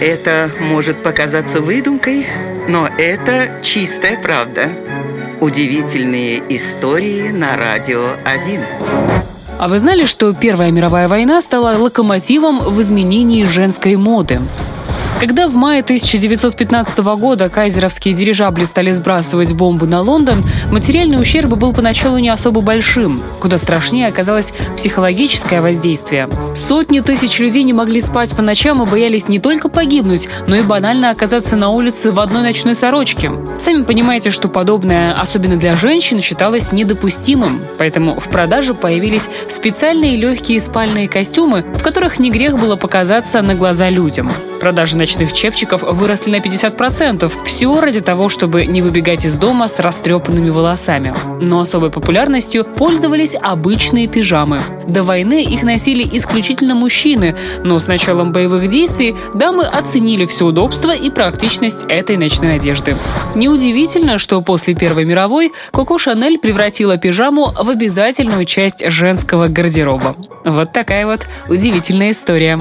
Это может показаться выдумкой, но это чистая правда. Удивительные истории на радио 1. А вы знали, что Первая мировая война стала локомотивом в изменении женской моды? Когда в мае 1915 года кайзеровские дирижабли стали сбрасывать бомбы на Лондон, материальный ущерб был поначалу не особо большим. Куда страшнее оказалось психологическое воздействие. Сотни тысяч людей не могли спать по ночам и боялись не только погибнуть, но и банально оказаться на улице в одной ночной сорочке. Сами понимаете, что подобное, особенно для женщин, считалось недопустимым. Поэтому в продаже появились специальные легкие спальные костюмы, в которых не грех было показаться на глаза людям. Продажи ночных чепчиков выросли на 50%. Все ради того, чтобы не выбегать из дома с растрепанными волосами. Но особой популярностью пользовались обычные пижамы. До войны их носили исключительно мужчины, но с началом боевых действий дамы оценили все удобство и практичность этой ночной одежды. Неудивительно, что после Первой мировой Коко Шанель превратила пижаму в обязательную часть женского гардероба. Вот такая вот удивительная история.